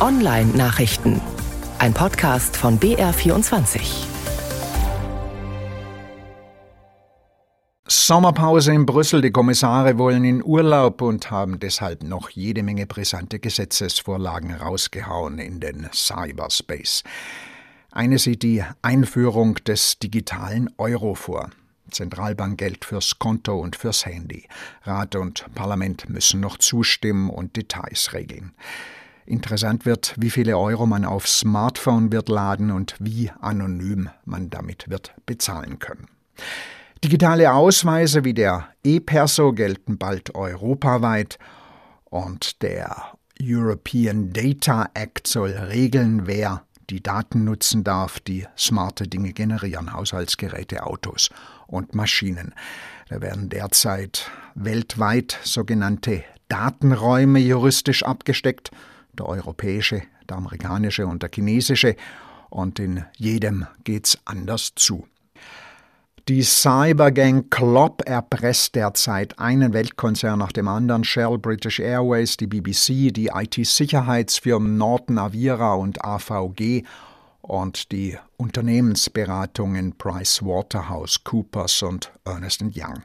Online-Nachrichten. Ein Podcast von BR24. Sommerpause in Brüssel. Die Kommissare wollen in Urlaub und haben deshalb noch jede Menge brisante Gesetzesvorlagen rausgehauen in den Cyberspace. Eine sieht die Einführung des digitalen Euro vor. Zentralbankgeld fürs Konto und fürs Handy. Rat und Parlament müssen noch zustimmen und Details regeln. Interessant wird, wie viele Euro man auf Smartphone wird laden und wie anonym man damit wird bezahlen können. Digitale Ausweise wie der E-Perso gelten bald europaweit und der European Data Act soll regeln, wer die Daten nutzen darf, die smarte Dinge generieren, Haushaltsgeräte, Autos und Maschinen. Da werden derzeit weltweit sogenannte Datenräume juristisch abgesteckt der europäische, der amerikanische und der chinesische, und in jedem geht's anders zu. Die Cybergang Klopp erpresst derzeit einen Weltkonzern nach dem anderen, Shell, British Airways, die BBC, die IT-Sicherheitsfirmen Norton, Avira und AVG und die Unternehmensberatungen PricewaterhouseCoopers und Ernest Young.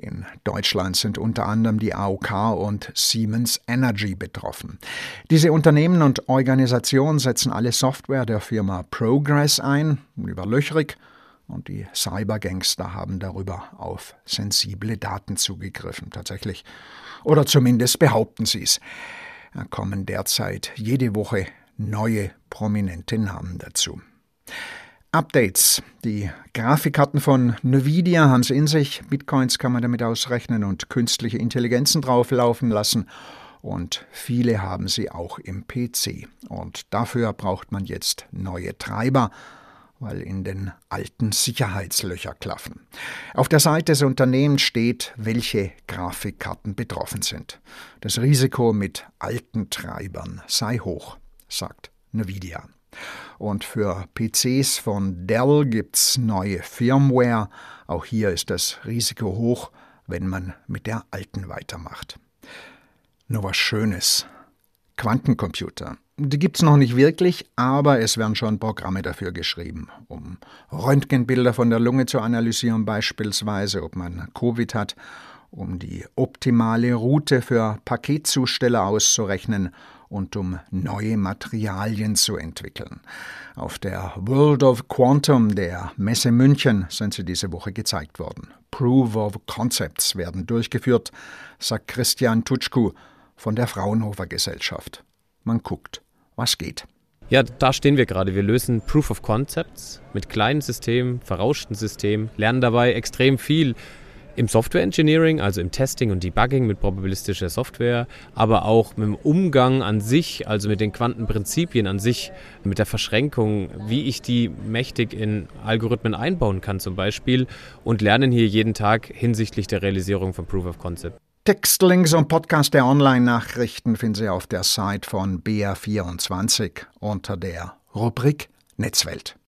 In Deutschland sind unter anderem die AOK und Siemens Energy betroffen. Diese Unternehmen und Organisationen setzen alle Software der Firma Progress ein, über Löchrig, und die Cybergangster haben darüber auf sensible Daten zugegriffen, tatsächlich. Oder zumindest behaupten sie es. Da kommen derzeit jede Woche neue prominente Namen dazu. Updates. Die Grafikkarten von Nvidia haben es in sich. Bitcoins kann man damit ausrechnen und künstliche Intelligenzen drauflaufen lassen. Und viele haben sie auch im PC. Und dafür braucht man jetzt neue Treiber, weil in den alten Sicherheitslöcher klaffen. Auf der Seite des Unternehmens steht, welche Grafikkarten betroffen sind. Das Risiko mit alten Treibern sei hoch, sagt Nvidia. Und für PCs von Dell gibt's neue Firmware. Auch hier ist das Risiko hoch, wenn man mit der alten weitermacht. Nur was Schönes. Quantencomputer. Die gibt's noch nicht wirklich, aber es werden schon Programme dafür geschrieben, um Röntgenbilder von der Lunge zu analysieren, beispielsweise, ob man Covid hat, um die optimale Route für Paketzusteller auszurechnen und um neue Materialien zu entwickeln. Auf der World of Quantum der Messe München sind sie diese Woche gezeigt worden. Proof of Concepts werden durchgeführt, sagt Christian Tutschku von der Fraunhofer Gesellschaft. Man guckt, was geht. Ja, da stehen wir gerade. Wir lösen Proof of Concepts mit kleinen Systemen, verrauschten Systemen, lernen dabei extrem viel im Software Engineering, also im Testing und Debugging mit probabilistischer Software, aber auch mit dem Umgang an sich, also mit den Quantenprinzipien an sich, mit der Verschränkung, wie ich die mächtig in Algorithmen einbauen kann zum Beispiel und lernen hier jeden Tag hinsichtlich der Realisierung von Proof of Concept. Textlinks und Podcast der Online-Nachrichten finden Sie auf der Site von BR24 unter der Rubrik Netzwelt.